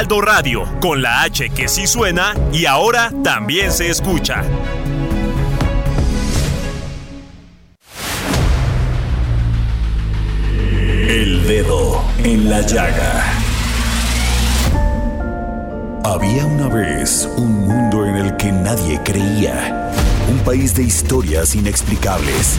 Heraldo Radio, con la H que sí suena y ahora también se escucha. El dedo en la llaga. Había una vez un mundo en el que nadie creía. Un país de historias inexplicables.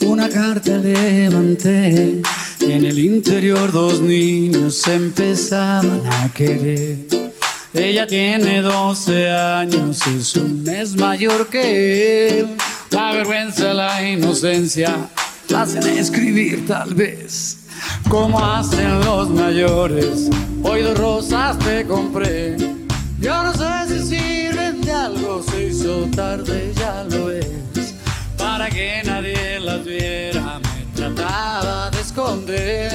una carta levanté. En el interior dos niños empezaban a querer. Ella tiene 12 años, es un mes mayor que él. La vergüenza, la inocencia, la hacen escribir tal vez. Como hacen los mayores, hoy dos rosas te compré. Yo no sé si sirven de algo, se hizo tarde, ya lo es. Que nadie las viera, me trataba de esconder.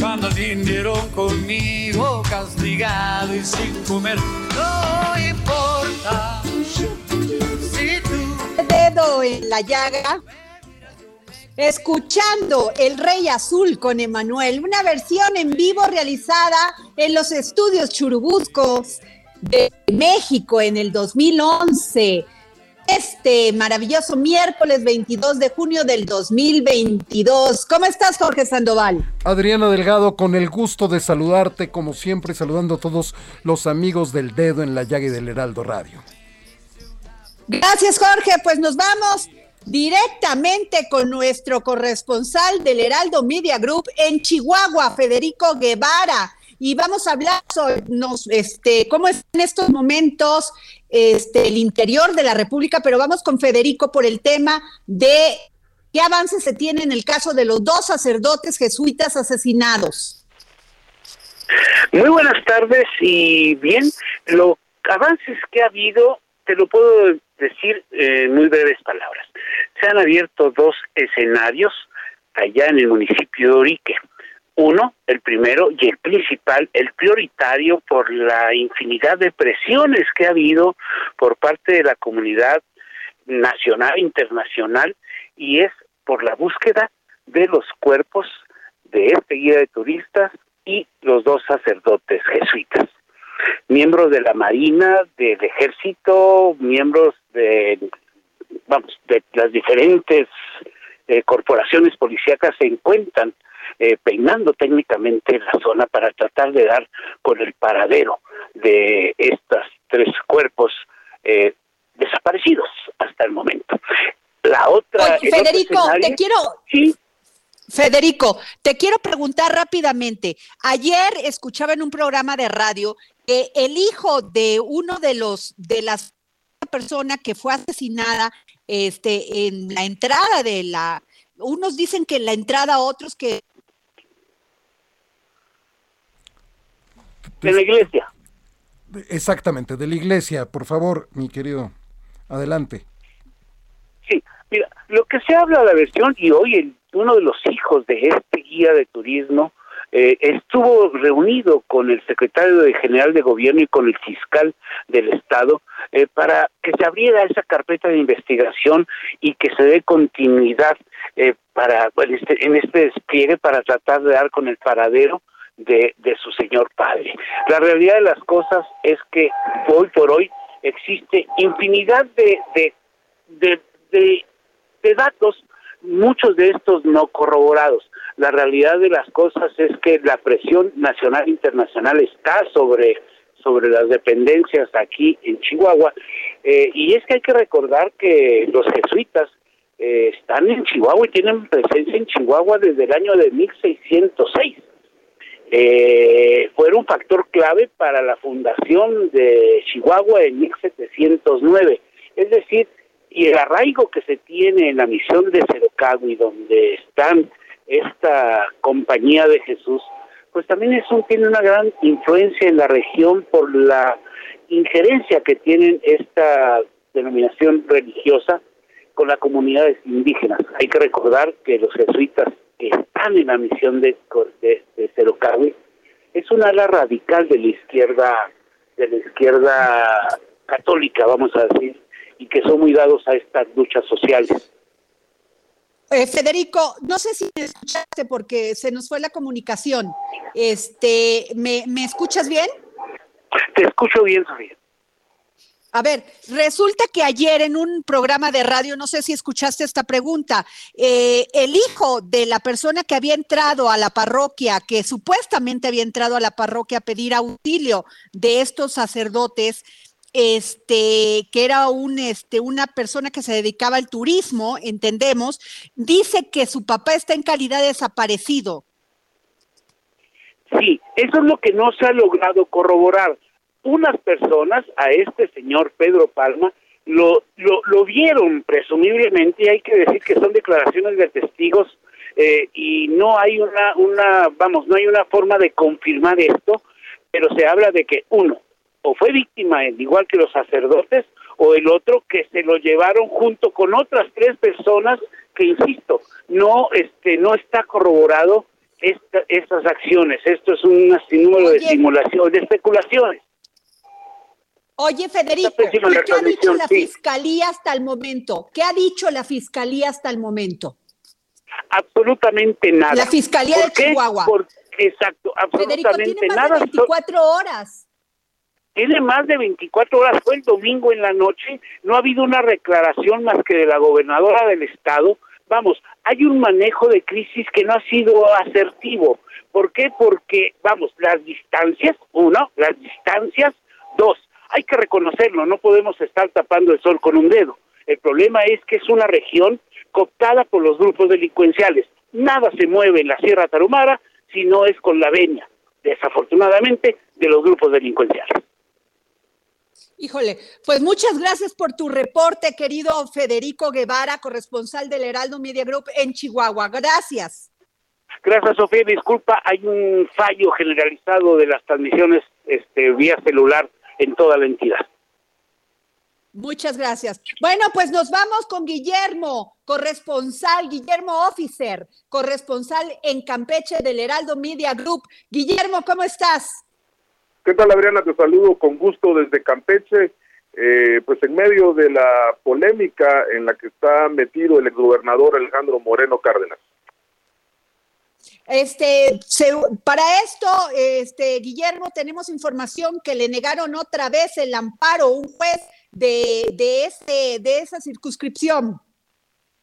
Cuando vinieron conmigo castigado y sin comer, no importa si tú dedo en la llaga. Escuchando El Rey Azul con Emanuel, una versión en vivo realizada en los estudios Churubuscos de México en el 2011. Este maravilloso miércoles 22 de junio del 2022. ¿Cómo estás, Jorge Sandoval? Adriana Delgado, con el gusto de saludarte, como siempre, saludando a todos los amigos del dedo en la llaga y del Heraldo Radio. Gracias, Jorge. Pues nos vamos directamente con nuestro corresponsal del Heraldo Media Group en Chihuahua, Federico Guevara. Y vamos a hablar sobre este, cómo es en estos momentos este, el interior de la República, pero vamos con Federico por el tema de qué avances se tiene en el caso de los dos sacerdotes jesuitas asesinados. Muy buenas tardes y bien, los avances que ha habido, te lo puedo decir en muy breves palabras. Se han abierto dos escenarios allá en el municipio de Orique. Uno, el primero y el principal, el prioritario por la infinidad de presiones que ha habido por parte de la comunidad nacional internacional y es por la búsqueda de los cuerpos de este guía de turistas y los dos sacerdotes jesuitas. Miembros de la Marina, del Ejército, miembros de, vamos, de las diferentes eh, corporaciones policíacas se encuentran eh, peinando técnicamente la zona para tratar de dar con el paradero de estos tres cuerpos eh, desaparecidos hasta el momento. La otra. Oye, Federico, te quiero. Sí. Federico, te quiero preguntar rápidamente. Ayer escuchaba en un programa de radio que el hijo de uno de los de las personas que fue asesinada este en la entrada de la unos dicen que en la entrada otros que de la iglesia. Exactamente, de la iglesia, por favor, mi querido. Adelante. Sí, mira, lo que se habla de la versión, y hoy el, uno de los hijos de este guía de turismo eh, estuvo reunido con el secretario de general de gobierno y con el fiscal del estado eh, para que se abriera esa carpeta de investigación y que se dé continuidad eh, para en este, en este despliegue para tratar de dar con el paradero de, su señor padre. La realidad de las cosas es que hoy por hoy existe infinidad de, de, de datos muchos de estos no corroborados. La realidad de las cosas es que la presión nacional e internacional está sobre sobre las dependencias aquí en Chihuahua eh, y es que hay que recordar que los jesuitas eh, están en Chihuahua y tienen presencia en Chihuahua desde el año de 1606. Eh, fueron un factor clave para la fundación de Chihuahua en 1709. Es decir, y el arraigo que se tiene en la misión de Cerocagui, donde están esta compañía de Jesús, pues también es un, tiene una gran influencia en la región por la injerencia que tienen esta denominación religiosa con las comunidades indígenas. Hay que recordar que los jesuitas que están en la misión de, de, de es una ala radical de la izquierda de la izquierda católica, vamos a decir, y que son muy dados a estas luchas sociales. Eh, Federico, no sé si me escuchaste porque se nos fue la comunicación. Este, ¿me, ¿me escuchas bien? Te escucho bien, Sofía. A ver, resulta que ayer en un programa de radio, no sé si escuchaste esta pregunta, eh, el hijo de la persona que había entrado a la parroquia, que supuestamente había entrado a la parroquia a pedir auxilio de estos sacerdotes, este, que era un, este, una persona que se dedicaba al turismo, entendemos, dice que su papá está en calidad de desaparecido. Sí, eso es lo que no se ha logrado corroborar unas personas a este señor Pedro Palma lo, lo, vieron presumiblemente, hay que decir que son declaraciones de testigos eh, y no hay una, una, vamos, no hay una forma de confirmar esto, pero se habla de que uno, o fue víctima, igual que los sacerdotes, o el otro que se lo llevaron junto con otras tres personas que, insisto, no, este, no está corroborado esta, estas acciones. Esto es un sinnúmero de simulación, de especulaciones. Oye, Federico, ¿qué ha dicho la fiscalía hasta el momento? ¿Qué ha dicho la fiscalía hasta el momento? Absolutamente nada. La fiscalía de Chihuahua. exacto, absolutamente Federico, tiene más de 24 horas. Tiene más de 24 horas, fue el domingo en la noche, no ha habido una declaración más que de la gobernadora del estado. Vamos, hay un manejo de crisis que no ha sido asertivo. ¿Por qué? Porque, vamos, las distancias, uno, las distancias, dos, hay que reconocerlo, no podemos estar tapando el sol con un dedo. El problema es que es una región cooptada por los grupos delincuenciales. Nada se mueve en la Sierra Tarumara si no es con la venia, desafortunadamente, de los grupos delincuenciales. Híjole, pues muchas gracias por tu reporte, querido Federico Guevara, corresponsal del Heraldo Media Group en Chihuahua. Gracias. Gracias, Sofía. Disculpa, hay un fallo generalizado de las transmisiones este, vía celular en toda la entidad. Muchas gracias. Bueno, pues nos vamos con Guillermo, corresponsal, Guillermo Officer, corresponsal en Campeche del Heraldo Media Group. Guillermo, ¿cómo estás? ¿Qué tal, Adriana? Te saludo con gusto desde Campeche. Eh, pues en medio de la polémica en la que está metido el exgobernador Alejandro Moreno Cárdenas. Este, para esto, este, Guillermo, tenemos información que le negaron otra vez el amparo, un juez de, de, ese, de esa circunscripción.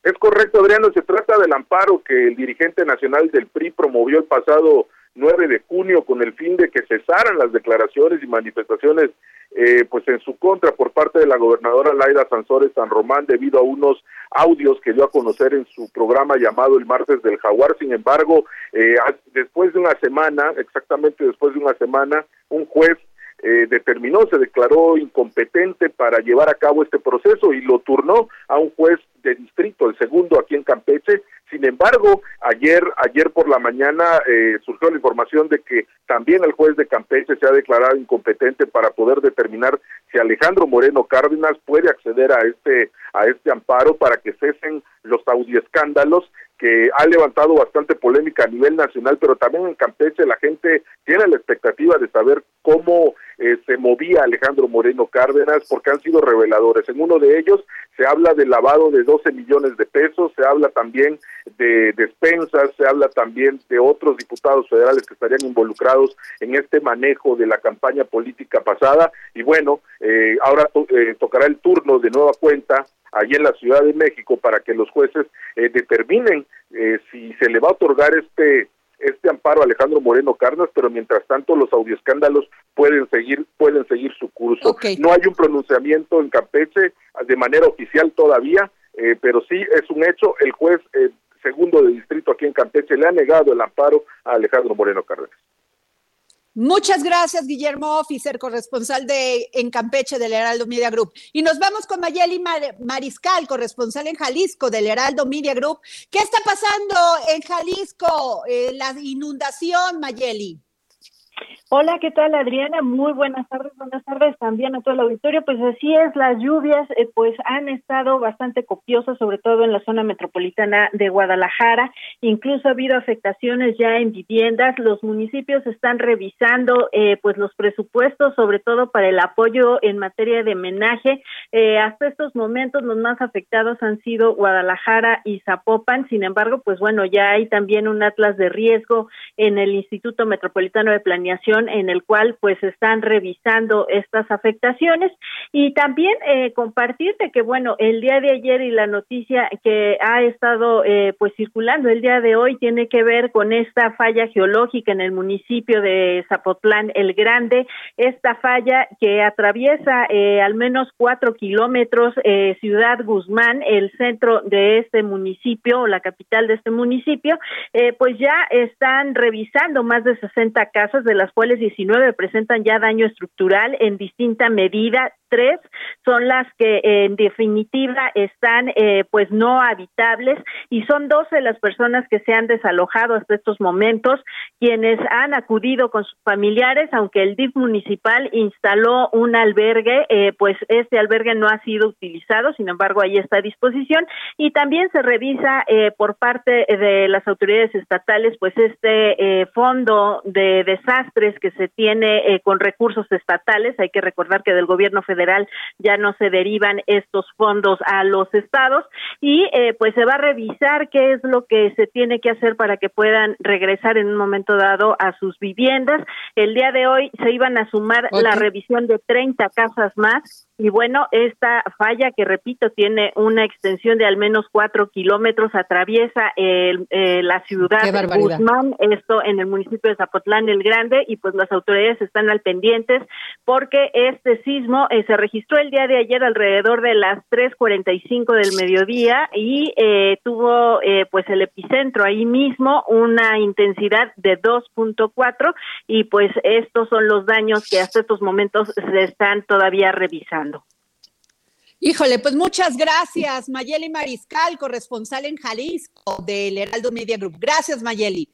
Es correcto, Adriano, se trata del amparo que el dirigente nacional del PRI promovió el pasado 9 de junio con el fin de que cesaran las declaraciones y manifestaciones eh, pues en su contra por parte de la gobernadora Laida Sansores San Román debido a unos audios que dio a conocer en su programa llamado el martes del jaguar. Sin embargo, eh, después de una semana, exactamente después de una semana, un juez eh, determinó, se declaró incompetente para llevar a cabo este proceso y lo turnó a un juez de distrito, el segundo aquí en Campeche. Sin embargo, ayer, ayer por la mañana eh, surgió la información de que también el juez de Campeche se ha declarado incompetente para poder determinar si Alejandro Moreno Cárdenas puede acceder a este a este amparo para que cesen los escándalos que ha levantado bastante polémica a nivel nacional, pero también en Campeche la gente tiene la expectativa de saber cómo eh, se movía Alejandro Moreno Cárdenas, porque han sido reveladores. En uno de ellos se habla de lavado de 12 millones de pesos, se habla también de despensas, se habla también de otros diputados federales que estarían involucrados en este manejo de la campaña política pasada. Y bueno, eh, ahora eh, tocará el turno de nueva cuenta allí en la Ciudad de México para que los jueces eh, determinen eh, si se le va a otorgar este este amparo a Alejandro Moreno Carnas, pero mientras tanto los audioescándalos pueden seguir pueden seguir su curso. No hay un pronunciamiento en Campeche de manera oficial todavía, eh, pero sí es un hecho. El juez segundo de distrito aquí en Campeche le ha negado el amparo a Alejandro Moreno Cárdenas. Muchas gracias, Guillermo Officer, corresponsal de en Campeche del Heraldo Media Group. Y nos vamos con Mayeli Mariscal, corresponsal en Jalisco del Heraldo Media Group. ¿Qué está pasando en Jalisco? Eh, la inundación, Mayeli. Hola, ¿qué tal Adriana? Muy buenas tardes, buenas tardes también a todo el auditorio. Pues así es, las lluvias eh, pues han estado bastante copiosas, sobre todo en la zona metropolitana de Guadalajara. Incluso ha habido afectaciones ya en viviendas. Los municipios están revisando eh, pues los presupuestos, sobre todo para el apoyo en materia de menaje. Eh, hasta estos momentos los más afectados han sido Guadalajara y Zapopan. Sin embargo, pues bueno, ya hay también un atlas de riesgo en el Instituto Metropolitano de Planeación en el cual pues están revisando estas afectaciones. Y también eh, compartirte que bueno el día de ayer y la noticia que ha estado eh, pues circulando el día de hoy tiene que ver con esta falla geológica en el municipio de Zapotlán el Grande. Esta falla que atraviesa eh, al menos cuatro kilómetros Ciudad Guzmán el centro de este municipio o la capital de este municipio pues ya están revisando más de 60 casas de las cuales 19 presentan ya daño estructural en distinta medida tres son las que en definitiva están eh, pues no habitables y son 12 las personas que se han desalojado hasta estos momentos quienes han acudido con sus familiares aunque el DIF municipal instaló un albergue eh, pues este albergue no ha sido utilizado sin embargo ahí está a disposición. Y también se revisa eh, por parte de las autoridades estatales pues este fondo de desastres que se tiene con recursos estatales. Hay que recordar que del gobierno federal ya no se derivan estos fondos a los estados y eh, pues se va a revisar qué es lo que se tiene que hacer para que puedan regresar en un momento dado a sus viviendas. El día de hoy se iban a sumar la revisión de 30 casas más y bueno, esta falla que repito tiene una extensión de al menos cuatro kilómetros, atraviesa el, eh, la ciudad de Guzmán, esto en el municipio de Zapotlán el Grande, y pues las autoridades están al pendientes porque este sismo eh, se registró el día de ayer alrededor de las 3.45 del mediodía y eh, tuvo pues el epicentro ahí mismo, una intensidad de 2.4 y pues estos son los daños que hasta estos momentos se están todavía revisando. Híjole, pues muchas gracias, Mayeli Mariscal, corresponsal en Jalisco del Heraldo Media Group. Gracias, Mayeli.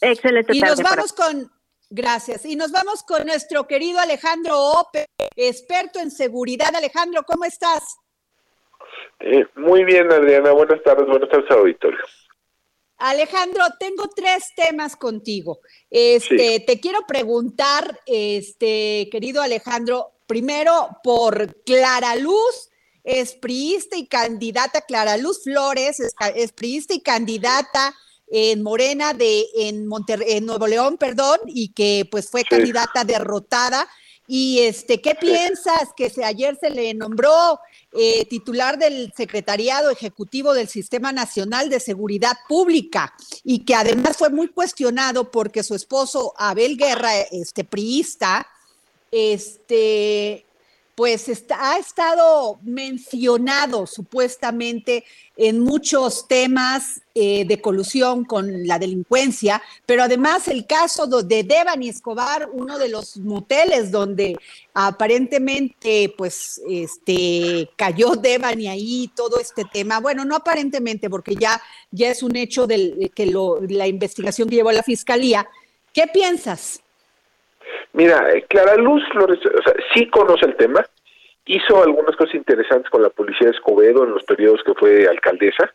Excelente. Y nos vamos con, gracias, y nos vamos con nuestro querido Alejandro Ope, experto en seguridad. Alejandro, ¿cómo estás? Eh, muy bien, Adriana. Buenas tardes, buenas tardes, auditorio. Alejandro, tengo tres temas contigo. Este, te quiero preguntar, este, querido Alejandro, primero por Clara Luz es priista y candidata, Clara Luz Flores es, priista y candidata en Morena de en, en Nuevo León, perdón, y que pues fue candidata derrotada. Y este, ¿qué piensas que se, ayer se le nombró eh, titular del Secretariado Ejecutivo del Sistema Nacional de Seguridad Pública y que además fue muy cuestionado porque su esposo Abel Guerra, este priista, este pues está, ha estado mencionado supuestamente en muchos temas eh, de colusión con la delincuencia, pero además el caso de Devani Escobar, uno de los moteles donde aparentemente pues este cayó Devani ahí todo este tema, bueno, no aparentemente porque ya, ya es un hecho del, que lo, la investigación que llevó la fiscalía. ¿Qué piensas? Mira, eh, Clara Luz Flores, o sea, sí conoce el tema, hizo algunas cosas interesantes con la policía de Escobedo en los periodos que fue alcaldesa.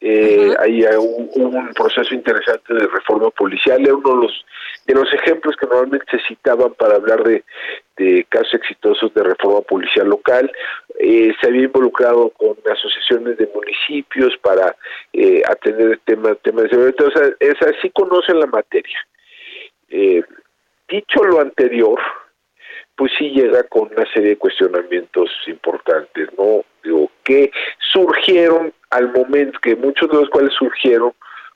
Eh, ahí un, un, proceso interesante de reforma policial, era uno de los, de los ejemplos que normalmente se citaban para hablar de, de casos exitosos de reforma policial local. Eh, se había involucrado con asociaciones de municipios para eh, atender temas tema de seguridad. O sea, es así conocen la materia. Eh, dicho lo anterior, pues sí llega con una serie de cuestionamientos importantes, ¿no? Digo, que surgieron al momento, que muchos de los cuales surgieron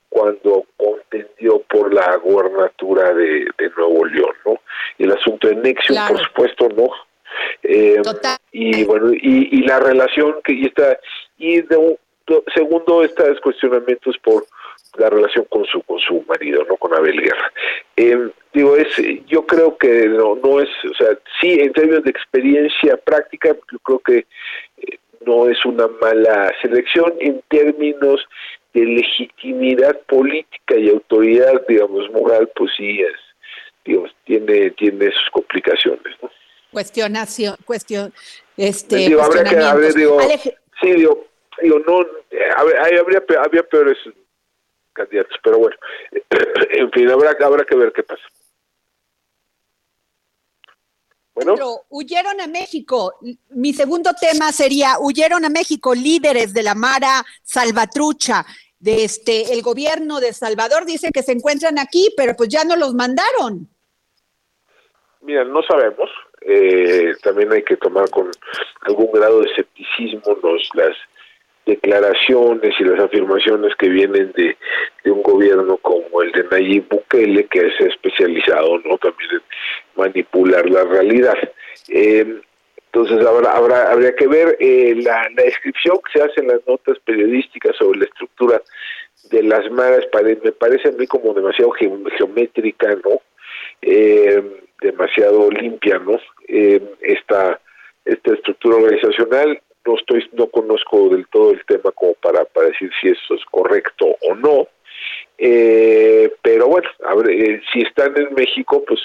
cuando contendió por la gobernatura de, Nuevo León, ¿no? Y el asunto de Nexium, por supuesto, ¿no? Eh, y bueno, y, la relación que y está, y de un, segundo, estos cuestionamientos por la relación con su con su marido, no con Abel Guerra. Eh, digo, es, yo creo que no, no es, o sea, sí, en términos de experiencia práctica, yo creo que eh, no es una mala selección en términos de legitimidad política y autoridad, digamos, moral, pues sí es, digamos, tiene, tiene sus complicaciones, ¿no? Cuestionación, cuestión, este, digo, habrá que, a digo, sí, digo, digo, no, habría, habría peores candidatos, pero bueno, en fin, habrá, habrá que ver qué pasa. Bueno. huyeron a México. Mi segundo tema sería, huyeron a México líderes de la Mara Salvatrucha. De este, el gobierno de Salvador dice que se encuentran aquí, pero pues ya no los mandaron. Mira, no sabemos. Eh, también hay que tomar con algún grado de escepticismo los, las declaraciones y las afirmaciones que vienen de, un gobierno como el de Nayib Bukele, que es especializado no también en manipular la realidad. Eh, entonces habrá, habrá, habría que ver eh, la, descripción que se hace en las notas periodísticas sobre la estructura de las maras, me parece a mí como demasiado geométrica, ¿no? Eh, demasiado limpia, ¿no? esta, esta estructura organizacional no estoy no conozco del todo el tema como para, para decir si eso es correcto o no. Eh, pero bueno eh, si están en México pues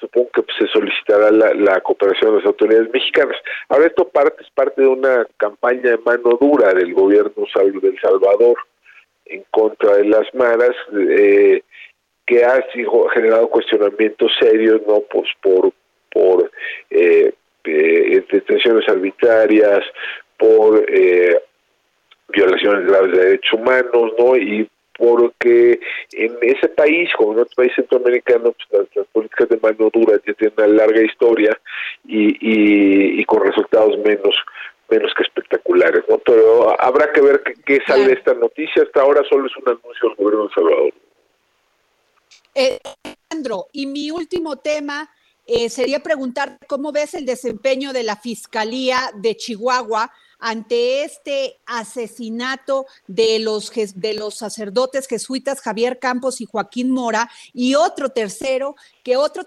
supongo que se solicitará la, cooperación de las autoridades mexicanas. Ahora esto parte es parte de una campaña de mano dura del gobierno del Salvador en contra de las maras eh, que ha generado cuestionamientos serios no pues por por eh, eh, detenciones arbitrarias, por eh, violaciones graves de derechos humanos, ¿no? Y porque en ese país, como en otros países centroamericanos, pues, las, políticas de mano dura ya tienen una larga historia y, y, con resultados menos menos que espectaculares, ¿no? Pero habrá que ver qué, sale de esta noticia. Hasta ahora solo es un anuncio del gobierno de Salvador. Eh, Alejandro, y mi último tema eh, sería preguntar cómo ves el desempeño de la Fiscalía de Chihuahua ante este asesinato de los, de los sacerdotes jesuitas Javier Campos y Joaquín Mora y otro tercero, que otro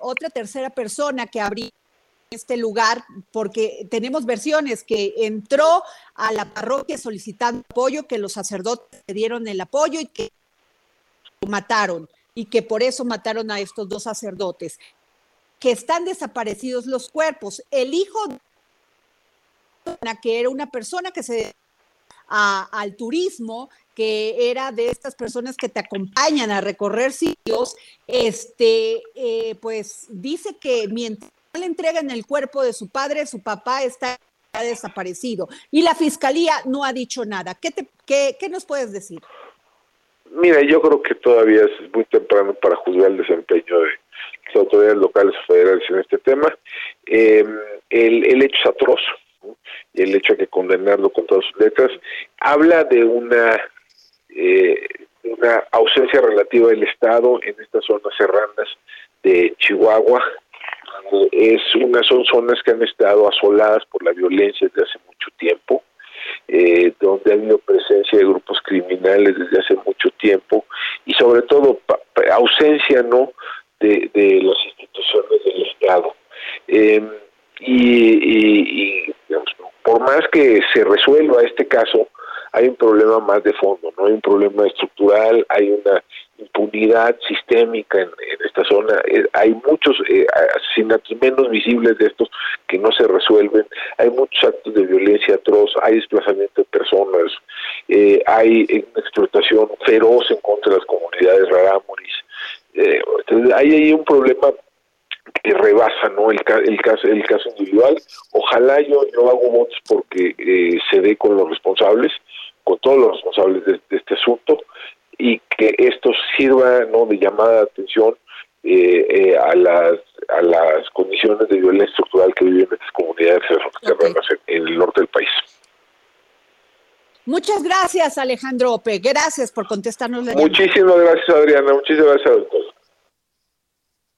otra tercera persona que habría este lugar, porque tenemos versiones que entró a la parroquia solicitando apoyo, que los sacerdotes le dieron el apoyo y que lo mataron, y que por eso mataron a estos dos sacerdotes que están desaparecidos los cuerpos. El hijo que era una persona que se al turismo, que era de estas personas que te acompañan a recorrer sitios, este, eh, pues dice que mientras le entregan el cuerpo de su padre, su papá está desaparecido. Y la fiscalía no ha dicho nada. ¿Qué, te, qué, qué nos puedes decir? Mira, yo creo que todavía es muy temprano para juzgar el desempeño de las autoridades locales o federales en este tema. Eh, el, el, hecho es atroz y el hecho hay que condenarlo con todas sus letras. Habla de una, eh, una ausencia relativa del Estado en estas zonas serranas de Chihuahua. Es una, son zonas que han estado asoladas por la violencia desde hace mucho tiempo. Eh, donde ha habido presencia de grupos criminales desde hace mucho tiempo y sobre todo ausencia no de, las instituciones del Estado. Em, y, por más que se resuelva este caso, hay un problema más de fondo, no hay un problema estructural, hay una impunidad sistémica en, esta zona, eh, hay muchos eh, asesinatos menos visibles de estos que no se resuelven, hay muchos actos de violencia atroz, hay desplazamiento de personas, eh, hay explotación feroz en contra de las comunidades rarámuris, eh, hay ahí un problema que rebasa no el, el caso el caso individual ojalá yo yo hago votos porque eh, se dé con los responsables con todos los responsables de, este asunto y que esto sirva no de llamada de atención eh, a las a las condiciones de violencia estructural que viven estas comunidades en el norte del país. Muchas gracias, Alejandro Ope. Gracias por contestarnos la Muchísimas gracias, Adriana. Muchísimas gracias, doctor.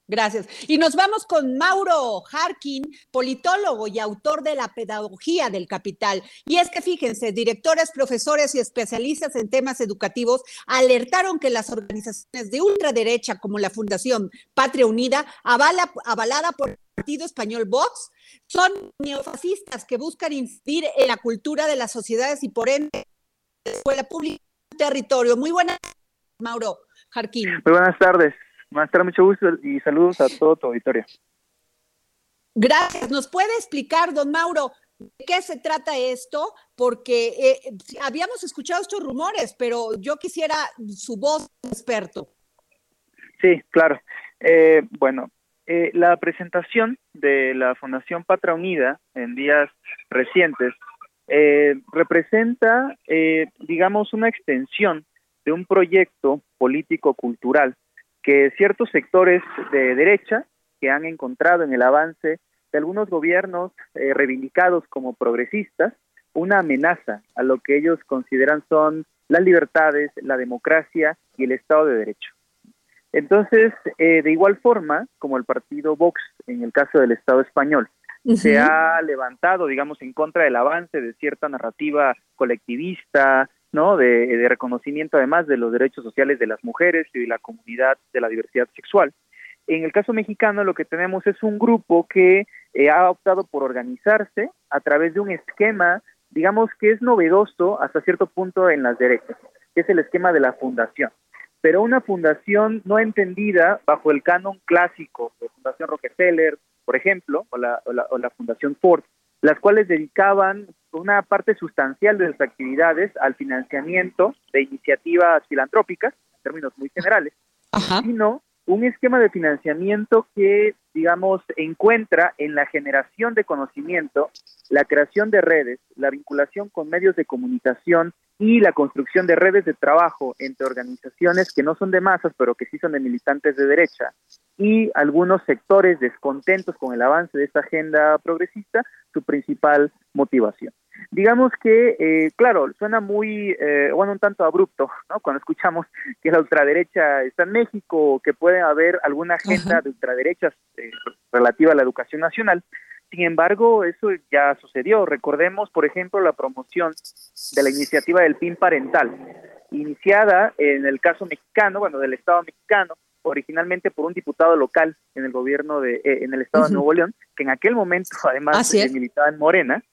Gracias. Y nos vamos con Mauro Harkin, politólogo y autor de La Pedagogía del Capital. Y es que fíjense, directores, profesores y especialistas en temas educativos alertaron que las organizaciones de ultraderecha como la Fundación Patria Unida, avalada por el Partido Español Vox, son neofascistas que buscan incidir en la cultura de las sociedades y por ende la escuela pública territorio. Muy buenas, Mauro Jarquín. Muy buenas tardes. Tardes, mucho gusto y saludos a todo tu auditorio. Gracias. ¿Nos puede explicar, don Mauro, de qué se trata esto? Porque eh, habíamos escuchado estos rumores, pero yo quisiera su voz experto. Sí, claro. Eh, bueno, eh, la presentación de la Fundación Patra Unida en días recientes eh, representa, eh, digamos, una extensión de un proyecto político-cultural que ciertos sectores de derecha que han encontrado en el avance de algunos gobiernos reivindicados como progresistas una amenaza a lo que ellos consideran son las libertades, la democracia y el Estado de Derecho. Entonces, eh, de igual forma, como el partido Vox, en el caso del Estado español, se ha levantado, digamos, en contra del avance de cierta narrativa colectivista, ¿no? De, reconocimiento además de los derechos sociales de las mujeres y de la comunidad de la diversidad sexual. En el caso mexicano lo que tenemos es un grupo que eh, ha optado por organizarse a través de un esquema, digamos que es novedoso hasta cierto punto en las derechas, que es el esquema de la fundación pero una fundación no entendida bajo el canon clásico de Fundación Rockefeller, por ejemplo, o la, o la, Fundación Ford, las cuales dedicaban una parte sustancial de sus actividades al financiamiento de iniciativas filantrópicas, en términos muy generales, sino un esquema de financiamiento que, digamos, encuentra en la generación de conocimiento, la creación de redes, la vinculación con medios de comunicación y la construcción de redes de trabajo entre organizaciones que no son de masas, pero que sí son de militantes de derecha, y algunos sectores descontentos con el avance de esta agenda progresista, su principal motivación. Digamos que, eh, claro, suena muy, eh, bueno, un tanto abrupto, ¿no? Cuando escuchamos que la ultraderecha está en México, que puede haber alguna agenda de ultraderechas eh, relativa a la educación nacional, sin embargo, eso ya sucedió. Recordemos, por ejemplo, la promoción de la iniciativa del PIN parental, iniciada en el caso mexicano, bueno, del Estado mexicano, originalmente por un diputado local en el gobierno de, eh, en el Estado de Nuevo León, que en aquel momento además militaba en Morena,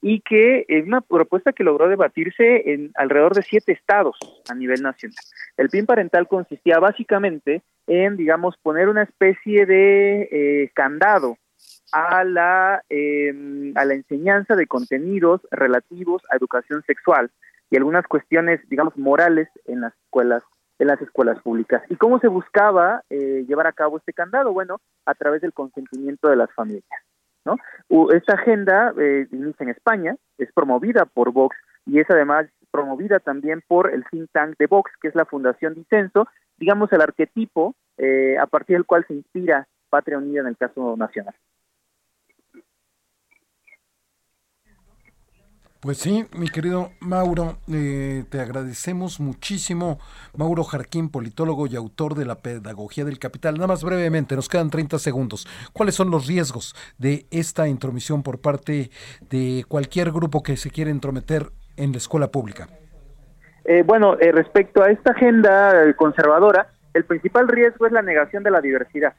y que es una propuesta que logró debatirse en alrededor de siete estados a nivel nacional. El PIN parental consistía básicamente en, digamos, poner una especie de eh, candado a la, em, a la enseñanza de contenidos relativos a educación sexual y algunas cuestiones, digamos, morales en las escuelas en las escuelas públicas. ¿Y cómo se buscaba eh, llevar a cabo este candado? Bueno, a través del consentimiento de las familias. ¿no? Esta agenda eh, inicia en España, es promovida por Vox y es además promovida también por el think tank de Vox, que es la Fundación Dicenso, digamos el arquetipo eh, a partir del cual se inspira Patria Unida en el caso nacional. Pues sí, mi querido Mauro, eh, te agradecemos muchísimo. Mauro Jarquín, politólogo y autor de la Pedagogía del Capital. Nada más brevemente, nos quedan 30 segundos. ¿Cuáles son los riesgos de esta intromisión por parte de cualquier grupo que se quiera entrometer en la escuela pública? Eh, bueno, eh, respecto a esta agenda conservadora, el principal riesgo es la negación de la diversidad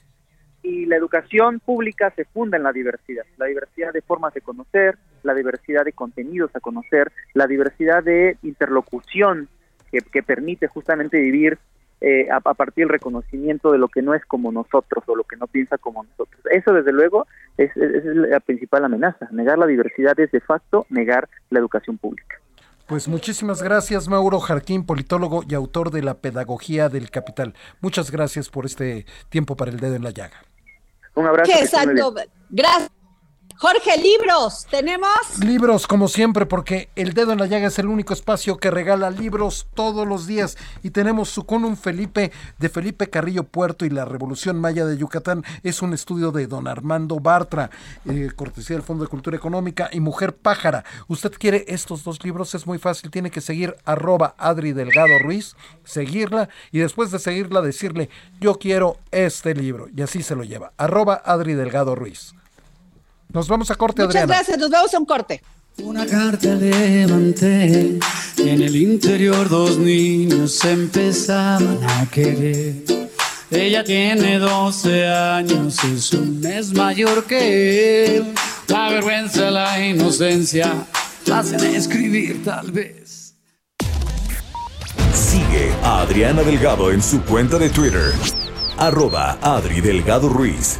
y la educación pública se funda en la diversidad, la diversidad de formas de conocer, la diversidad de contenidos a conocer, la diversidad de interlocución que, permite justamente vivir eh, a, partir del reconocimiento de lo que no es como nosotros o lo que no piensa como nosotros. Eso desde luego es, es la principal amenaza, negar la diversidad es de facto negar la educación pública. Pues muchísimas gracias, Mauro Jarquín, politólogo y autor de La Pedagogía del Capital. Muchas gracias por este tiempo para el dedo en la llaga. Un abrazo. Qué exacto. Gracias. Jorge, libros, ¿tenemos? Libros, como siempre, porque El Dedo en la Llaga es el único espacio que regala libros todos los días. Y tenemos su con un Felipe de Felipe Carrillo Puerto y la Revolución Maya de Yucatán. Es un estudio de don Armando Bartra, eh, cortesía del Fondo de Cultura Económica y Mujer Pájara. Usted quiere estos dos libros, es muy fácil, tiene que seguir arroba Adri Delgado Ruiz, seguirla y después de seguirla decirle, yo quiero este libro. Y así se lo lleva, arroba Adri Delgado Ruiz. Nos vamos a corte, Muchas gracias, nos vamos a un corte. Una carta levanté y en el interior dos niños empezaban a querer. Ella tiene 12 años, es un mes mayor que él. La vergüenza, la inocencia, la hacen escribir tal vez. Sigue a Adriana Delgado en su cuenta de Twitter, arroba Adri Delgado Ruiz.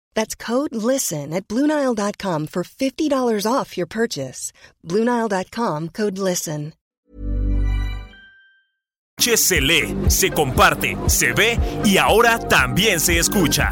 That's code LISTEN at Bluenile.com for $50 off your purchase. Bluenile.com code LISTEN. se lee, se comparte, se ve y ahora también se escucha.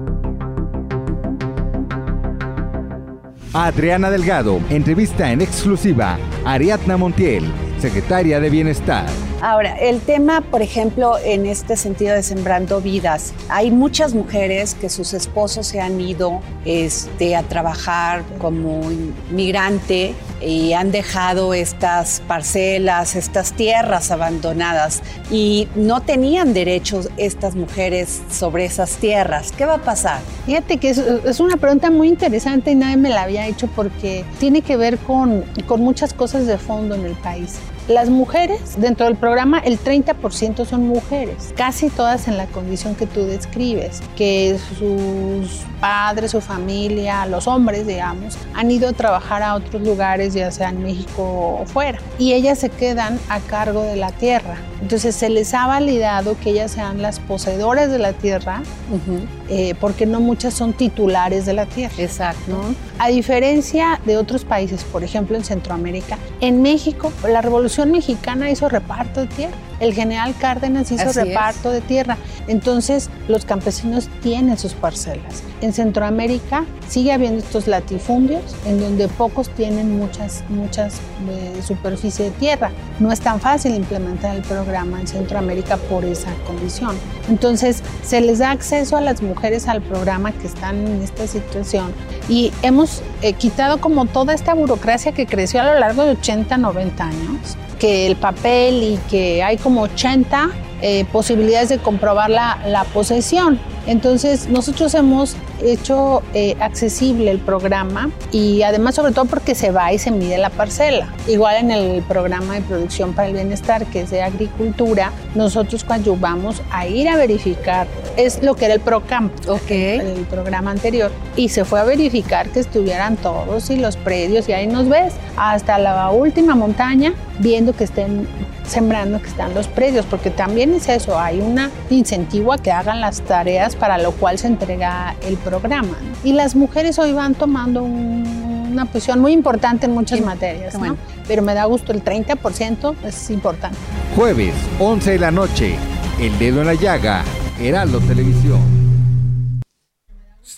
Adriana Delgado entrevista en exclusiva. Ariadna Montiel, secretaria de Bienestar. Ahora, el tema, por ejemplo, en este sentido de sembrando vidas, hay muchas mujeres que sus esposos se han ido este, a trabajar como migrante y han dejado estas parcelas, estas tierras abandonadas y no tenían derechos estas mujeres sobre esas tierras. ¿Qué va a pasar? Fíjate que es, es una pregunta muy interesante y nadie me la había hecho porque tiene que ver con, con muchas cosas de fondo en el país. Las mujeres, dentro del programa, el 30% son mujeres, casi todas en la condición que tú describes, que sus padres, su familia, los hombres, digamos, han ido a trabajar a otros lugares, ya sea en México o fuera, y ellas se quedan a cargo de la tierra. Entonces se les ha validado que ellas sean las poseedoras de la tierra, eh, porque no muchas son titulares de la tierra. Exacto. A diferencia de otros países, por ejemplo en Centroamérica, en México la Revolución Mexicana hizo reparto de tierra. El general Cárdenas hizo Así es. reparto de tierra. Entonces los campesinos tienen sus parcelas. En Centroamérica sigue habiendo estos latifundios en donde pocos tienen muchas, muchas eh, superficie de tierra. No es tan fácil implementar el programa en Centroamérica por esa condición. Entonces se les da acceso a las mujeres al programa que están en esta situación y hemos eh, quitado como toda esta burocracia que creció a lo largo de 80, 90 años, que el papel y que hay como 80 eh, posibilidades de comprobar la posesión. Entonces, nosotros hemos hecho eh, accesible el programa y además sobre todo porque se va y se mide la parcela. Igual en el programa de producción para el bienestar, que es de agricultura, nosotros vamos a ir a verificar, es lo que era el PROCAMP, okay. el, el programa anterior, y se fue a verificar que estuvieran todos y los predios, y ahí nos ves, hasta la última montaña, viendo que estén sembrando que están los predios, porque también es eso, hay un incentivo a que hagan las tareas para lo cual se entrega el programa. Y las mujeres hoy van tomando una posición muy importante en muchas materias, ¿no? pero me da gusto, el 30% es importante. Jueves, 11 de la noche, El Dedo en la Llaga, Heraldo Televisión.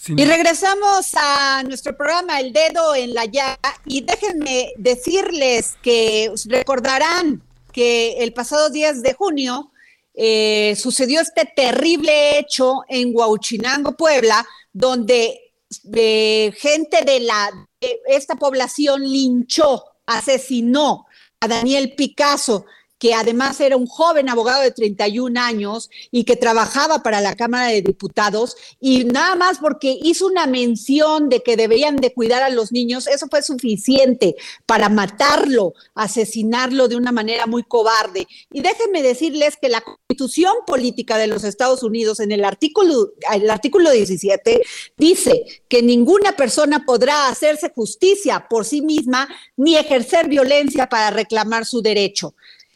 Y regresamos a nuestro programa El Dedo en la Llaga y déjenme decirles que recordarán que el pasado 10 de junio eh, sucedió este terrible hecho en Huauchinango, Puebla, donde eh, gente de, la, de esta población linchó, asesinó a Daniel Picasso que además era un joven abogado de 31 años y que trabajaba para la Cámara de Diputados y nada más porque hizo una mención de que deberían de cuidar a los niños, eso fue suficiente para matarlo, asesinarlo de una manera muy cobarde. Y déjenme decirles que la Constitución Política de los Estados Unidos en el artículo el artículo 17 dice que ninguna persona podrá hacerse justicia por sí misma ni ejercer violencia para reclamar su derecho.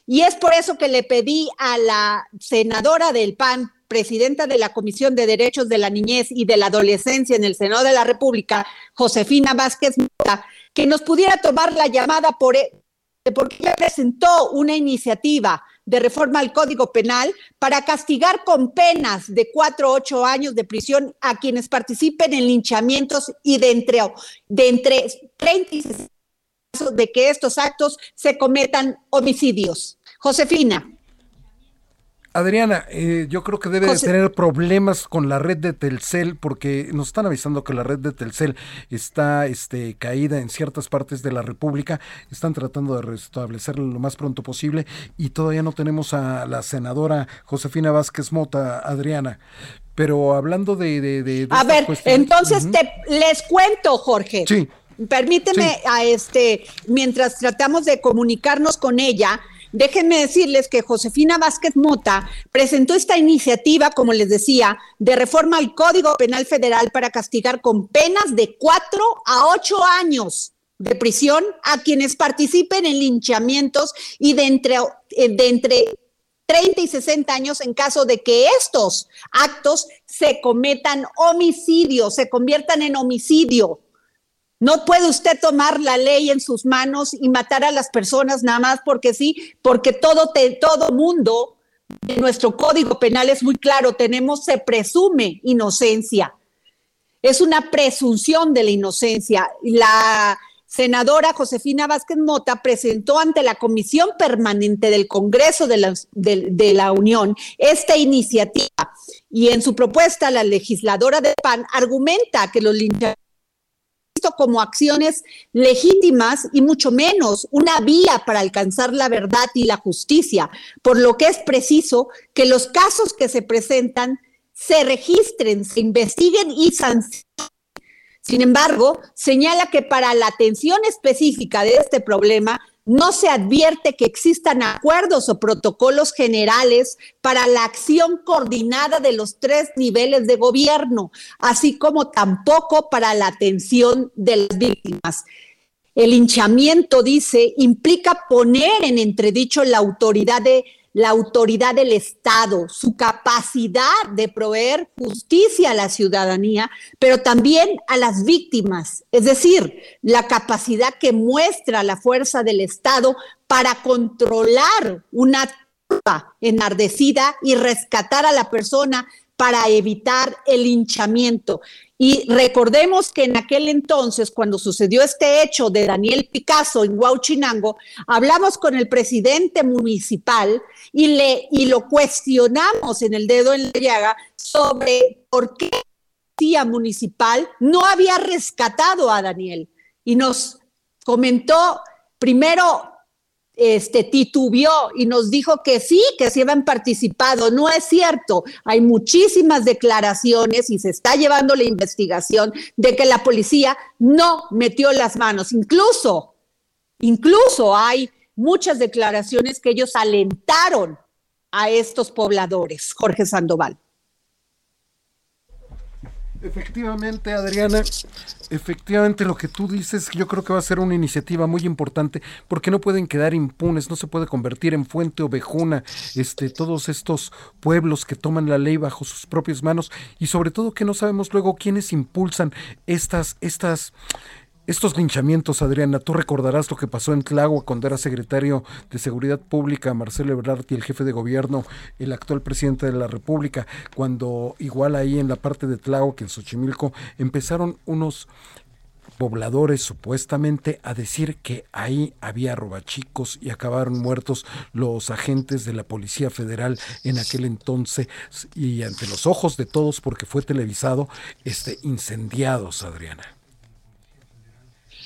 Y es por eso que le pedí a la senadora del PAN, presidenta de la Comisión de Derechos de la Niñez y de la Adolescencia en el Senado de la República, Josefina Vázquez que nos pudiera tomar la llamada por, e, porque ella presentó una iniciativa de reforma al Código Penal para castigar con penas de cuatro o ocho años de prisión a quienes participen en linchamientos y de entre, de entre 30 y 60 de que estos actos se cometan homicidios. Josefina. Adriana, eh, yo creo que debe de tener problemas con la red de Telcel porque nos están avisando que la red de Telcel está este, caída en ciertas partes de la República. Están tratando de restablecerla lo más pronto posible y todavía no tenemos a la senadora Josefina Vázquez Mota, Adriana. Pero hablando de... a ver, entonces te, les cuento, Jorge. Sí. Permíteme a este, mientras tratamos de comunicarnos con ella, Déjenme decirles que Josefina Vázquez Mota presentó esta iniciativa, como les decía, de reforma al Código Penal Federal para castigar con penas de cuatro a ocho años de prisión a quienes participen en linchamientos y de entre, eh, de entre 30 y 60 años en caso de que estos actos se cometan homicidio, se conviertan en homicidio. No puede usted tomar la ley en sus manos y matar a las personas nada más porque sí, porque todo, todo mundo de nuestro código penal es muy claro, tenemos, se presume inocencia. Es una presunción de la inocencia. La senadora Josefina Vázquez Mota presentó ante la Comisión Permanente del Congreso de la, de la Unión esta iniciativa y en su propuesta la legisladora de PAN argumenta que los linchamientos como acciones legítimas y mucho menos una vía para alcanzar la verdad y la justicia, por lo que es preciso que los casos que se presentan se registren, se investiguen y sancionen. Sin embargo, señala que para la atención específica de este problema no se advierte que existan acuerdos o protocolos generales para la acción coordinada de los tres niveles de gobierno, así como tampoco para la atención de las víctimas. El hinchamiento, dice, implica poner en entredicho la autoridad de la autoridad del Estado, su capacidad de proveer justicia a la ciudadanía, pero también a las víctimas, es decir, la capacidad que muestra la fuerza del Estado para controlar una turba enardecida y rescatar a la persona para evitar el hinchamiento. Y recordemos que en aquel entonces, cuando sucedió este hecho de Daniel Picasso en Huauchinango, hablamos con el presidente municipal y, le, y lo cuestionamos en el dedo en la llaga sobre por qué la municipal no había rescatado a Daniel. Y nos comentó primero este, titubió y nos dijo que sí, que se habían participado. No es cierto. Hay muchísimas declaraciones y se está llevando la investigación de que la policía no metió las manos. Incluso, incluso hay muchas declaraciones que ellos alentaron a estos pobladores, Jorge Sandoval. Efectivamente, Adriana, efectivamente lo que tú dices, yo creo que va a ser una iniciativa muy importante porque no pueden quedar impunes, no se puede convertir en fuente ovejuna este, todos estos pueblos que toman la ley bajo sus propias manos y sobre todo que no sabemos luego quiénes impulsan estas, estas, estos linchamientos, Adriana, tú recordarás lo que pasó en Tláhuac cuando era secretario de Seguridad Pública Marcelo Ebrard y el jefe de gobierno, el actual presidente de la República, cuando igual ahí en la parte de Tláhuac, en Xochimilco, empezaron unos pobladores supuestamente a decir que ahí había robachicos y acabaron muertos los agentes de la Policía Federal en aquel entonces y ante los ojos de todos porque fue televisado este incendiados Adriana.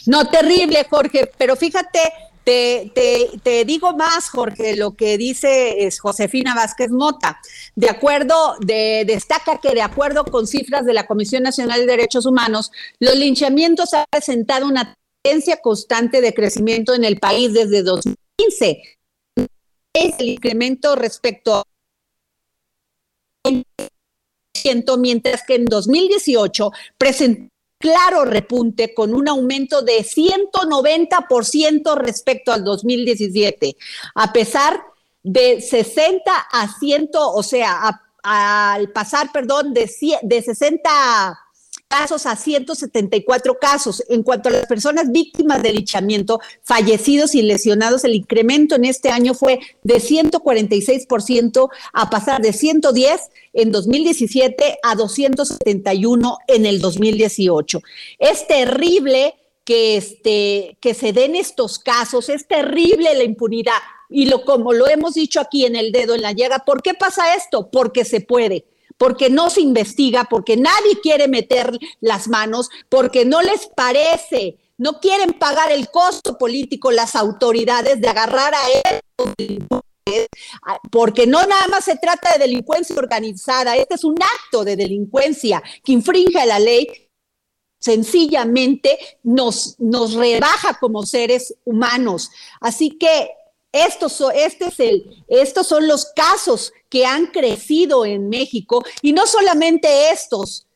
No, terrible, Jorge, pero fíjate, te, digo más, Jorge, lo que dice es Josefina Vázquez Mota. De acuerdo, de, destaca que de acuerdo con cifras de la Comisión Nacional de Derechos Humanos, los linchamientos han presentado una tendencia constante de crecimiento en el país desde 2015. Es el incremento respecto a mientras que en 2018 presentó claro repunte con un aumento de 190% respecto al 2017, a pesar de 60 a 100, o sea, al pasar, perdón, de, de 60 casos a 174 casos. En cuanto a las personas víctimas de linchamiento, fallecidos y lesionados, el incremento en este año fue de 146% a pasar de 110 en 2017 a 271 en el 2018. Es terrible que, este, que se den estos casos, es terrible la impunidad. Y lo, como lo hemos dicho aquí en el dedo en la llaga, ¿por qué pasa esto? Porque se puede porque no se investiga, porque nadie quiere meter las manos, porque no les parece, no quieren pagar el costo político las autoridades de agarrar a él porque no nada más se trata de delincuencia organizada, este es un acto de delincuencia que infringe la ley, sencillamente nos, nos rebaja como seres humanos. Así que estos, este es el, estos son los casos que han crecido en México y no solamente estos,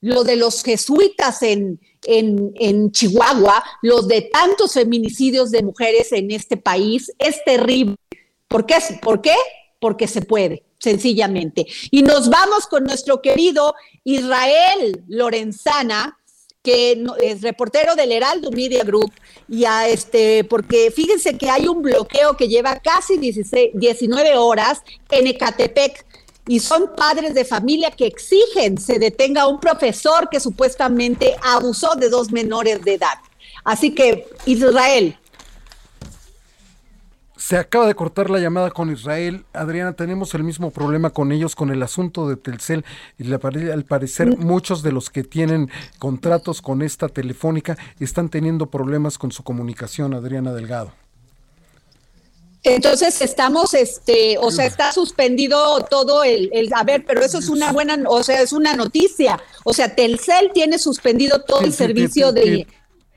lo de los jesuitas en, en, Chihuahua, los de tantos feminicidios de mujeres en este país, es terrible. ¿Por qué? ¿Por qué? Porque se puede, sencillamente. Y nos vamos con nuestro querido Israel Lorenzana, que es reportero del Heraldo Media Group, y a este, porque fíjense que hay un bloqueo que lleva casi 16, 19 horas en Ecatepec, y son padres de familia que exigen se detenga a un profesor que supuestamente abusó de dos menores de edad. Así que, Israel, se acaba de cortar la llamada con Israel. Adriana, tenemos el mismo problema con ellos, con el asunto de Telcel. Y al parecer mm. muchos de los que tienen contratos con esta telefónica están teniendo problemas con su comunicación, Adriana Delgado. Entonces estamos, este, o sea, está suspendido todo el, el, a ver, pero eso es una buena, o sea, es una noticia. O sea, Telcel tiene suspendido todo el servicio de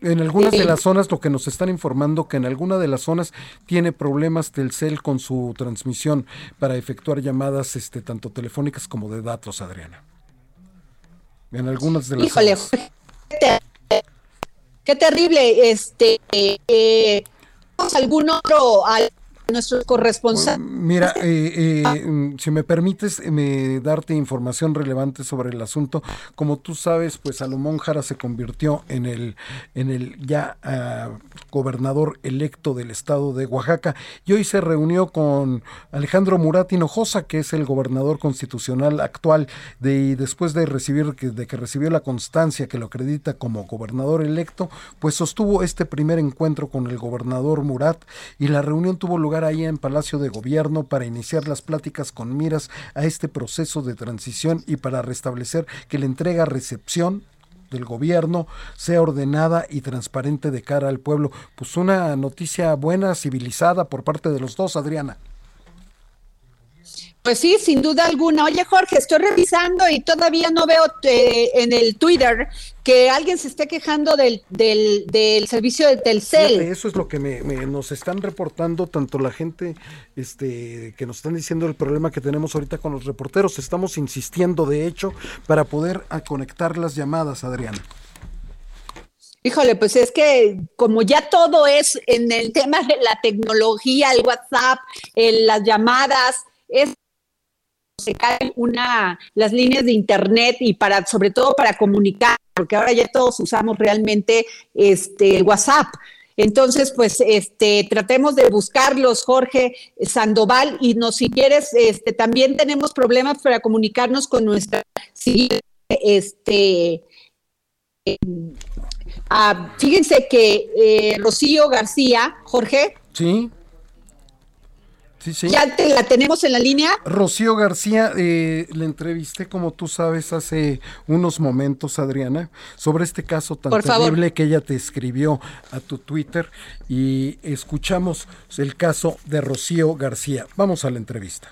en algunas de las zonas, lo que nos están informando, que en alguna de las zonas tiene problemas Telcel con su transmisión para efectuar llamadas este, tanto telefónicas como de datos, Adriana. En algunas de las Híjole, zonas. Qué, terrible. Este, eh, ¿Algún otro, nuestro corresponsal. Mira, eh, eh, si me permites me, darte información relevante sobre el asunto. Como tú sabes, pues Salomón Jara se convirtió en el, en el ya ah, gobernador electo del estado de Oaxaca y hoy se reunió con Alejandro Murat Hinojosa, que es el gobernador constitucional actual, de, después de recibir de que recibió la constancia que lo acredita como gobernador electo, pues sostuvo este primer encuentro con el gobernador Murat y la reunión tuvo lugar ahí en Palacio de Gobierno para iniciar las pláticas con miras a este proceso de transición y para restablecer que la entrega-recepción del gobierno sea ordenada y transparente de cara al pueblo. Pues una noticia buena, civilizada por parte de los dos, Adriana. Pues sí, sin duda alguna. Oye, Jorge, estoy revisando y todavía no veo eh, en el Twitter que alguien se esté quejando del, del, servicio de Telcel. eso es lo que me, nos están reportando tanto la gente este, que nos están diciendo el problema que tenemos ahorita con los reporteros. Estamos insistiendo, de hecho, para poder conectar las llamadas, Adriana. Híjole, pues es que como ya todo es en el tema de la tecnología, el WhatsApp, las llamadas, es se caen una, las líneas de internet y para, sobre todo para comunicar, porque ahora ya todos usamos realmente este WhatsApp. Entonces, pues, este, tratemos de buscarlos, Jorge Sandoval, y nos, si quieres, este, también tenemos problemas para comunicarnos con nuestra, este, ah, fíjense que eh, Rocío García, Jorge. Sí. Ya te, la tenemos en la línea. Rocío García, eh, le entrevisté, como tú sabes, hace unos momentos, Adriana, sobre este caso tan terrible que ella te escribió a tu Twitter y escuchamos el caso de Rocío García. Vamos a la entrevista.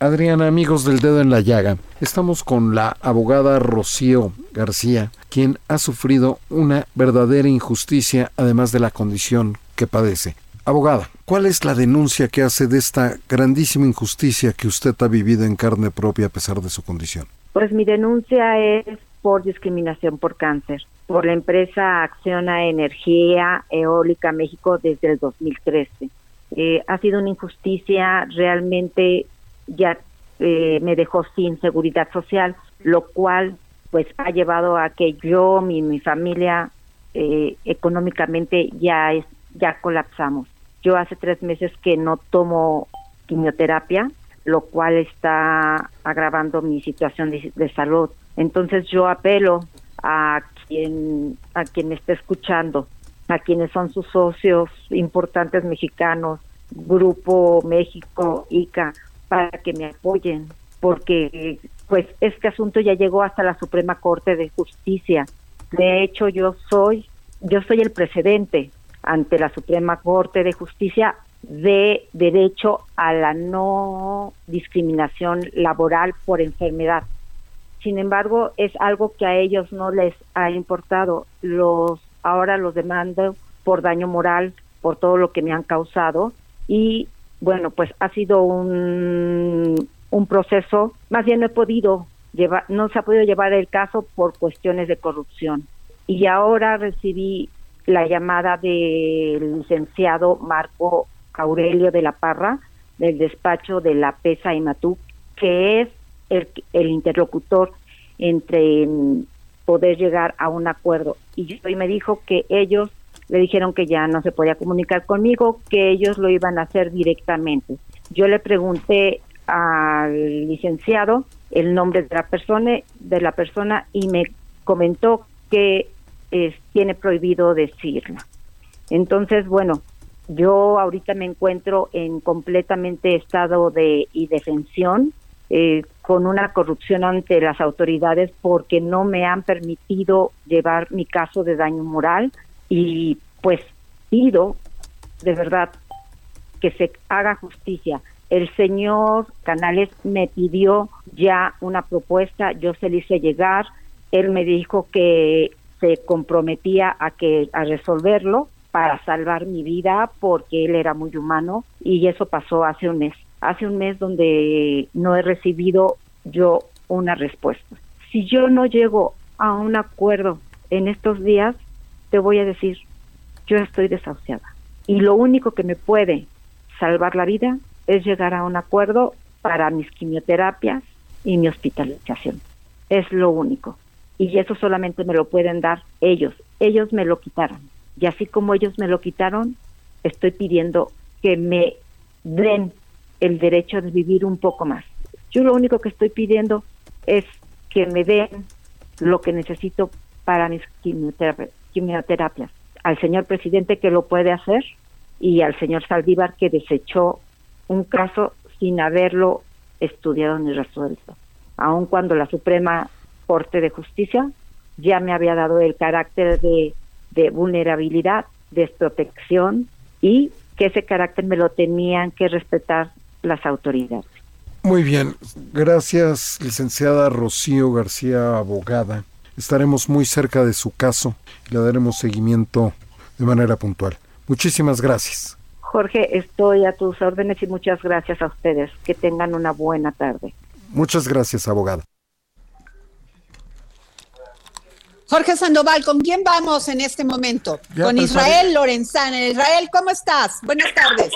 Adriana, amigos del dedo en la llaga, estamos con la abogada Rocío García, quien ha sufrido una verdadera injusticia, además de la condición que padece. Abogada, ¿cuál es la denuncia que hace de esta grandísima injusticia que usted ha vivido en carne propia a pesar de su condición? Pues mi denuncia es por discriminación por cáncer, por la empresa Acciona Energía Eólica México desde el 2013. Eh, ha sido una injusticia, realmente ya eh, me dejó sin seguridad social, lo cual pues ha llevado a que yo, y mi familia eh, económicamente ya es, ya colapsamos. Yo hace tres meses que no tomo quimioterapia, lo cual está agravando mi situación de, salud. Entonces yo apelo a quien a quien esté escuchando, a quienes son sus socios importantes mexicanos, Grupo México, ICA, para que me apoyen, porque pues este asunto ya llegó hasta la Suprema Corte de Justicia. De hecho, yo soy yo soy el precedente ante la Suprema Corte de Justicia de derecho a la no discriminación laboral por enfermedad. Sin embargo, es algo que a ellos no les ha importado. Los ahora los demando por daño moral, por todo lo que me han causado y bueno, pues ha sido un un proceso, más bien no he podido llevar no se ha podido llevar el caso por cuestiones de corrupción. Y ahora recibí la llamada del licenciado Marco Aurelio de la Parra, del despacho de la PESA y Matú, que es el, el interlocutor entre poder llegar a un acuerdo. Y, y me dijo que ellos le dijeron que ya no se podía comunicar conmigo, que ellos lo iban a hacer directamente. Yo le pregunté al licenciado el nombre de la persona, de la persona y me comentó que tiene prohibido decirla. Entonces, bueno, yo ahorita me encuentro en completamente estado de indefensión, eh, con una corrupción ante las autoridades porque no me han permitido llevar mi caso de daño moral y pues pido de verdad que se haga justicia. El señor Canales me pidió ya una propuesta, yo se le hice llegar, él me dijo que se comprometía a que a resolverlo para salvar mi vida porque él era muy humano y eso pasó hace un mes. Hace un mes donde no he recibido yo una respuesta. Si yo no llego a un acuerdo en estos días, te voy a decir, yo estoy desahuciada. Y lo único que me puede salvar la vida es llegar a un acuerdo para mis quimioterapias y mi hospitalización. Es lo único y eso solamente me lo pueden dar ellos. Ellos me lo quitaron. Y así como ellos me lo quitaron, estoy pidiendo que me den el derecho de vivir un poco más. Yo lo único que estoy pidiendo es que me den lo que necesito para mis quimioterapias. Al señor presidente que lo puede hacer y al señor Saldívar que desechó un caso sin haberlo estudiado ni resuelto. Aun cuando la Suprema transporte de justicia, ya me había dado el carácter de, de vulnerabilidad, desprotección y que ese carácter me lo tenían que respetar las autoridades. Muy bien, gracias licenciada Rocío García, abogada. Estaremos muy cerca de su caso y le daremos seguimiento de manera puntual. Muchísimas gracias. Jorge, estoy a tus órdenes y muchas gracias a ustedes. Que tengan una buena tarde. Muchas gracias, abogada. Jorge Sandoval, ¿con quién vamos en este momento? Con Israel Lorenzana. Israel, ¿cómo estás? Buenas tardes.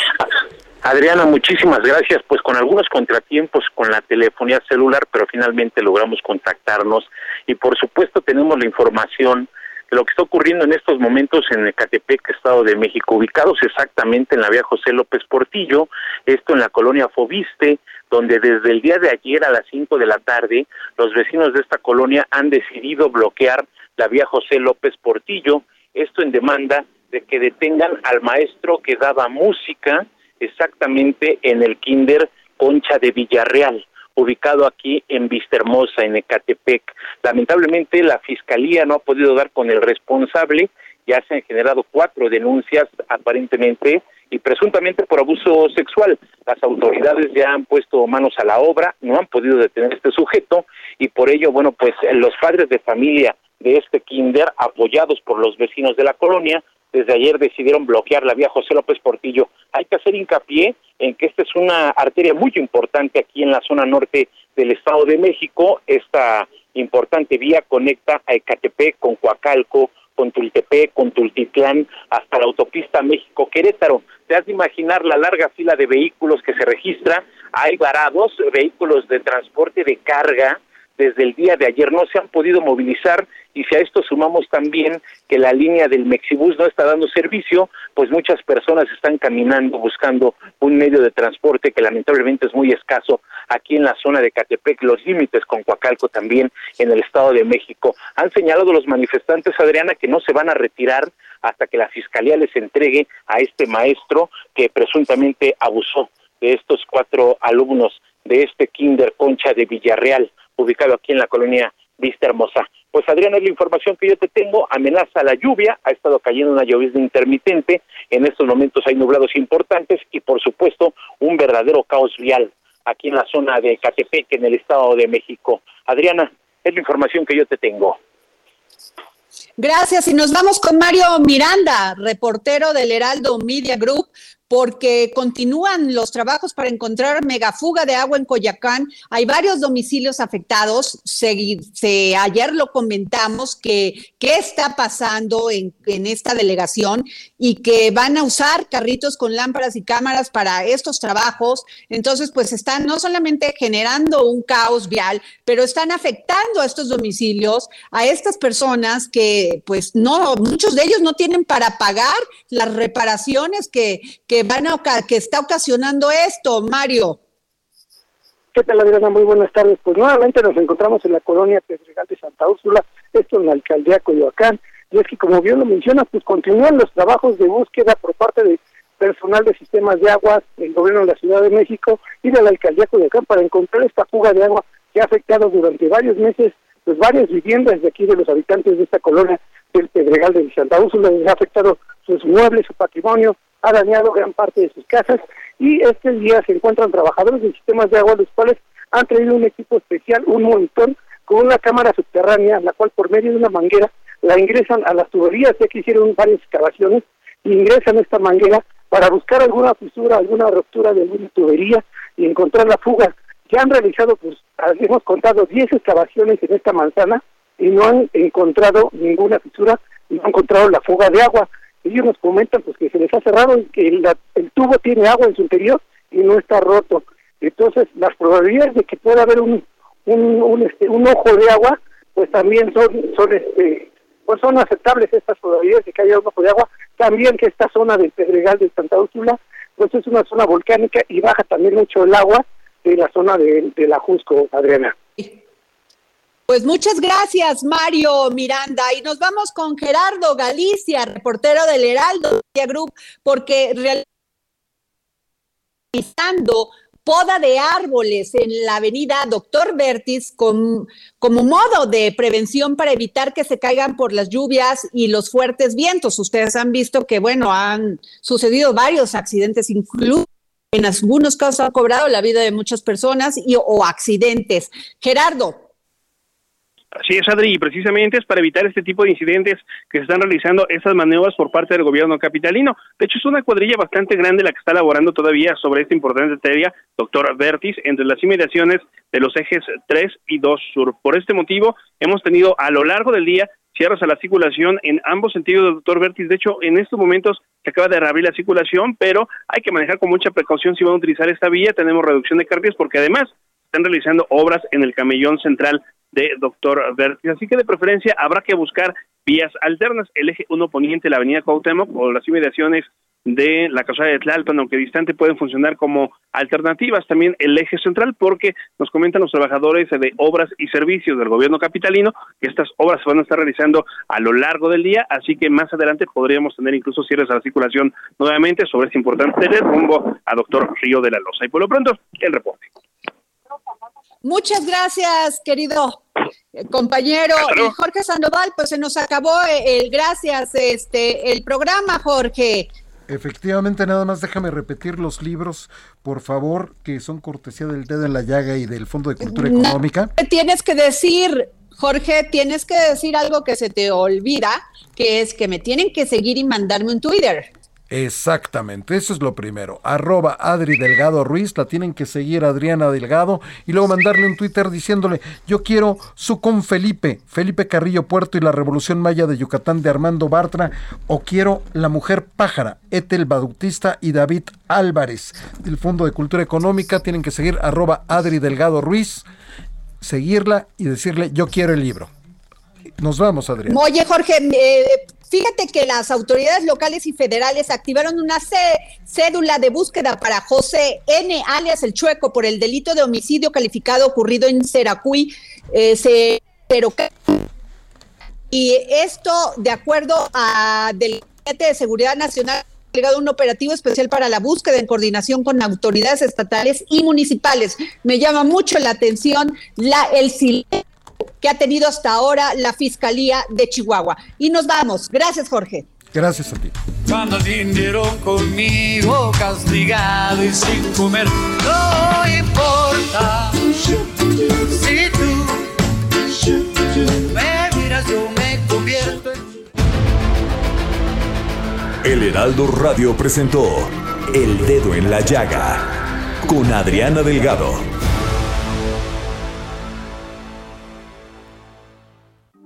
Adriana, muchísimas gracias. Pues con algunos contratiempos con la telefonía celular, pero finalmente logramos contactarnos y por supuesto tenemos la información lo que está ocurriendo en estos momentos en Ecatepec, Estado de México, ubicados exactamente en la vía José López Portillo, esto en la colonia Fobiste, donde desde el día de ayer a las 5 de la tarde los vecinos de esta colonia han decidido bloquear la vía José López Portillo, esto en demanda de que detengan al maestro que daba música exactamente en el kinder Concha de Villarreal ubicado aquí en Vistahermosa, en Ecatepec. Lamentablemente la Fiscalía no ha podido dar con el responsable, ya se han generado cuatro denuncias aparentemente y presuntamente por abuso sexual. Las autoridades ya han puesto manos a la obra, no han podido detener este sujeto y por ello, bueno, pues los padres de familia de este kinder, apoyados por los vecinos de la colonia, desde ayer decidieron bloquear la vía José López Portillo. Hay que hacer hincapié en que esta es una arteria muy importante aquí en la zona norte del Estado de México. Esta importante vía conecta a Ecatepec con Coacalco, con Tultepec, con Tultitlán, hasta la autopista México-Querétaro. Te has de imaginar la larga fila de vehículos que se registra. Hay varados, vehículos de transporte de carga, desde el día de ayer no se han podido movilizar y si a esto sumamos también que la línea del Mexibus no está dando servicio, pues muchas personas están caminando buscando un medio de transporte que lamentablemente es muy escaso aquí en la zona de Catepec, los límites con Coacalco también en el Estado de México. Han señalado los manifestantes, Adriana, que no se van a retirar hasta que la Fiscalía les entregue a este maestro que presuntamente abusó de estos cuatro alumnos de este Kinder Concha de Villarreal, ubicado aquí en la colonia Vista Hermosa. Pues Adriana, es la información que yo te tengo, amenaza la lluvia, ha estado cayendo una llovizna intermitente, en estos momentos hay nublados importantes y por supuesto un verdadero caos vial aquí en la zona de Catepec, en el Estado de México. Adriana, es la información que yo te tengo. Gracias y nos vamos con Mario Miranda, reportero del Heraldo Media Group, porque continúan los trabajos para encontrar megafuga de agua en Coyacán. Hay varios domicilios afectados. Ayer lo comentamos que qué está pasando en, en, esta delegación y que van a usar carritos con lámparas y cámaras para estos trabajos. Entonces, pues están no solamente generando un caos vial, pero están afectando a estos domicilios, a estas personas que, pues, no, muchos de ellos no tienen para pagar las reparaciones que, que van a, que está ocasionando esto, Mario. ¿Qué tal, Adriana? Muy buenas tardes. Pues nuevamente nos encontramos en la colonia Pedregal de Santa Úrsula, esto en la alcaldía Coyoacán. Y es que, como bien lo menciona, pues continúan los trabajos de búsqueda por parte de personal de sistemas de agua del gobierno de la Ciudad de México y de la alcaldía Coyoacán para encontrar esta fuga de agua que ha afectado durante varios meses pues varias viviendas de aquí de los habitantes de esta colonia del Pedregal de Santa Úrsula, les ha afectado sus muebles, su patrimonio, ha dañado gran parte de sus casas y este día se encuentran trabajadores de sistemas de agua, los cuales han traído un equipo especial, un monitor con una cámara subterránea, la cual por medio de una manguera la ingresan a las tuberías, ya que hicieron varias excavaciones, y ingresan esta manguera para buscar alguna fisura, alguna ruptura de alguna tubería y encontrar la fuga. Ya han realizado, pues, hemos contado 10 excavaciones en esta manzana y no han encontrado ninguna fisura, no han encontrado la fuga de agua ellos nos comentan pues que se les ha cerrado y que el, tubo tiene agua en su interior y no está roto. Entonces, las probabilidades de que pueda haber un, un, este, un ojo de agua, pues también son, son, este, pues son aceptables estas probabilidades de que haya un ojo de agua. También que esta zona del Pedregal de Santa Úrsula, pues es una zona volcánica y baja también mucho el agua de la zona de la Jusco, Adriana. Pues muchas gracias, Mario Miranda. Y nos vamos con Gerardo Galicia, reportero del Heraldo Group, porque realizando poda de árboles en la avenida Doctor Vertis como modo de prevención para evitar que se caigan por las lluvias y los fuertes vientos. Ustedes han visto que, bueno, han sucedido varios accidentes, incluso en algunos casos han cobrado la vida de muchas personas y, o accidentes. Gerardo, Así es, Adri, y precisamente es para evitar este tipo de incidentes que se están realizando esas maniobras por parte del gobierno capitalino. De hecho, es una cuadrilla bastante grande la que está elaborando todavía sobre esta importante teoría, doctor Vertis, entre las inmediaciones de los ejes 3 y 2 sur. Por este motivo, hemos tenido a lo largo del día cierres a la circulación en ambos sentidos, doctor Vertis. De hecho, en estos momentos se acaba de reabrir la circulación, pero hay que manejar con mucha precaución si van a utilizar esta vía. Tenemos reducción de cargas porque además están realizando obras en el camellón central de Doctor Vertis. Así que de preferencia habrá que buscar vías alternas, el eje 1 poniente, la avenida Cuauhtémoc o las inmediaciones de la casa de Tlalpan, aunque distante, pueden funcionar como alternativas. También el eje central, porque nos comentan los trabajadores de obras y servicios del gobierno capitalino que estas obras se van a estar realizando a lo largo del día, así que más adelante podríamos tener incluso cierres a la circulación nuevamente sobre este importante rumbo a Doctor Río de la Loza. Y por lo pronto, el reporte. Muchas gracias, querido eh, compañero. Y Jorge Sandoval, pues se nos acabó eh, el gracias, este, el programa, Jorge. Efectivamente, nada más déjame repetir los libros, por favor, que son cortesía del dedo en la llaga y del Fondo de Cultura Económica. tienes que decir, Jorge, tienes que decir algo que se te olvida, que es que me tienen que seguir y mandarme un Twitter. Exactamente, eso es lo primero. Arroba Adri Delgado Ruiz, la tienen que seguir Adriana Delgado y luego mandarle un Twitter diciéndole, yo quiero su con Felipe, Felipe Carrillo Puerto y la Revolución Maya de Yucatán de Armando Bartra, o quiero La Mujer Pájara, Etel Bautista y David Álvarez del Fondo de Cultura Económica, tienen que seguir arroba Adri Delgado Ruiz, seguirla y decirle, yo quiero el libro. Nos vamos, Adriana. Oye, Jorge, eh, Fíjate que las autoridades locales y federales activaron una cédula de búsqueda para José N., alias El Chueco, por el delito de homicidio calificado ocurrido en Seracuy, eh, y esto, de acuerdo a del de Seguridad Nacional, ha un operativo especial para la búsqueda en coordinación con autoridades estatales y municipales. Me llama mucho la atención la, el silencio que ha tenido hasta ahora la Fiscalía de Chihuahua. Y nos vamos. Gracias, Jorge. Gracias a ti. Cuando atendieron conmigo castigado y sin comer, no importa si tú me miras, yo me convierto en... El Heraldo Radio presentó El Dedo en la Llaga con Adriana Delgado.